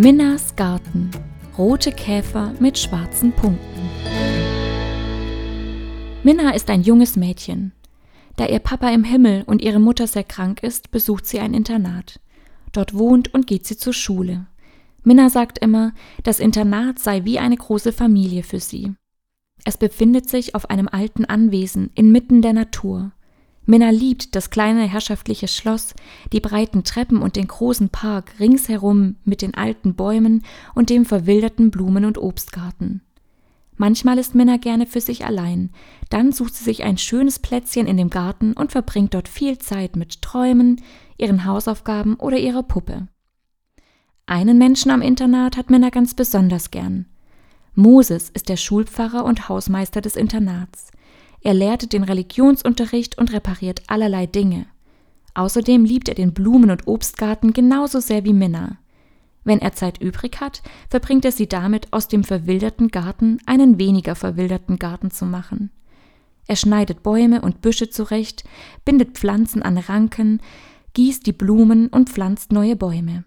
Minnas Garten. Rote Käfer mit schwarzen Punkten. Minna ist ein junges Mädchen. Da ihr Papa im Himmel und ihre Mutter sehr krank ist, besucht sie ein Internat. Dort wohnt und geht sie zur Schule. Minna sagt immer, das Internat sei wie eine große Familie für sie. Es befindet sich auf einem alten Anwesen inmitten der Natur. Minna liebt das kleine herrschaftliche Schloss, die breiten Treppen und den großen Park ringsherum mit den alten Bäumen und dem verwilderten Blumen- und Obstgarten. Manchmal ist Minna gerne für sich allein, dann sucht sie sich ein schönes Plätzchen in dem Garten und verbringt dort viel Zeit mit Träumen, ihren Hausaufgaben oder ihrer Puppe. Einen Menschen am Internat hat Minna ganz besonders gern. Moses ist der Schulpfarrer und Hausmeister des Internats. Er lehrte den Religionsunterricht und repariert allerlei Dinge. Außerdem liebt er den Blumen- und Obstgarten genauso sehr wie Minna. Wenn er Zeit übrig hat, verbringt er sie damit, aus dem verwilderten Garten einen weniger verwilderten Garten zu machen. Er schneidet Bäume und Büsche zurecht, bindet Pflanzen an Ranken, gießt die Blumen und pflanzt neue Bäume.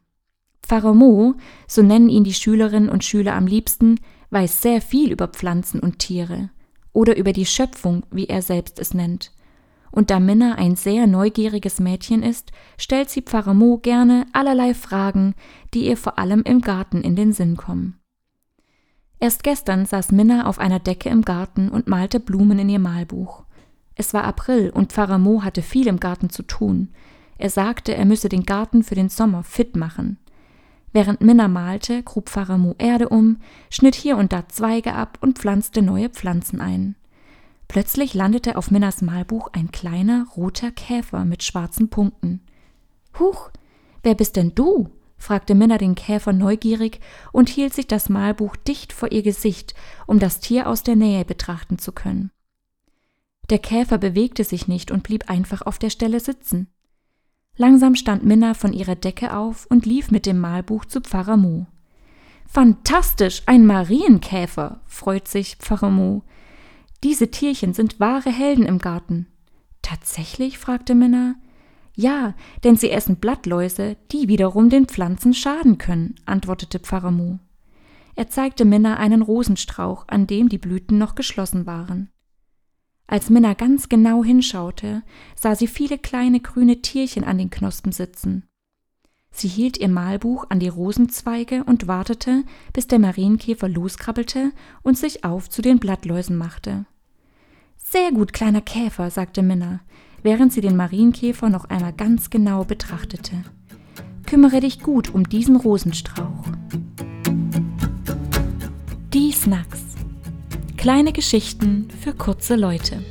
Pfarrer Mo, so nennen ihn die Schülerinnen und Schüler am liebsten, weiß sehr viel über Pflanzen und Tiere oder über die Schöpfung, wie er selbst es nennt. Und da Minna ein sehr neugieriges Mädchen ist, stellt sie Pfarrer Mo gerne allerlei Fragen, die ihr vor allem im Garten in den Sinn kommen. Erst gestern saß Minna auf einer Decke im Garten und malte Blumen in ihr Malbuch. Es war April und Pfarrer Mo hatte viel im Garten zu tun. Er sagte, er müsse den Garten für den Sommer fit machen. Während Minna malte, grub Mo Erde um, schnitt hier und da Zweige ab und pflanzte neue Pflanzen ein. Plötzlich landete auf Minnas Malbuch ein kleiner roter Käfer mit schwarzen Punkten. Huch, wer bist denn du? fragte Minna den Käfer neugierig und hielt sich das Malbuch dicht vor ihr Gesicht, um das Tier aus der Nähe betrachten zu können. Der Käfer bewegte sich nicht und blieb einfach auf der Stelle sitzen. Langsam stand Minna von ihrer Decke auf und lief mit dem Malbuch zu Pfarrer Mo. Fantastisch, ein Marienkäfer, freut sich Pfarrer Mo. Diese Tierchen sind wahre Helden im Garten. Tatsächlich? fragte Minna. Ja, denn sie essen Blattläuse, die wiederum den Pflanzen schaden können, antwortete Pfarrer Mo. Er zeigte Minna einen Rosenstrauch, an dem die Blüten noch geschlossen waren. Als Minna ganz genau hinschaute, sah sie viele kleine grüne Tierchen an den Knospen sitzen. Sie hielt ihr Malbuch an die Rosenzweige und wartete, bis der Marienkäfer loskrabbelte und sich auf zu den Blattläusen machte. Sehr gut, kleiner Käfer, sagte Minna, während sie den Marienkäfer noch einmal ganz genau betrachtete. Kümmere dich gut um diesen Rosenstrauch. Die Snacks. Kleine Geschichten für kurze Leute.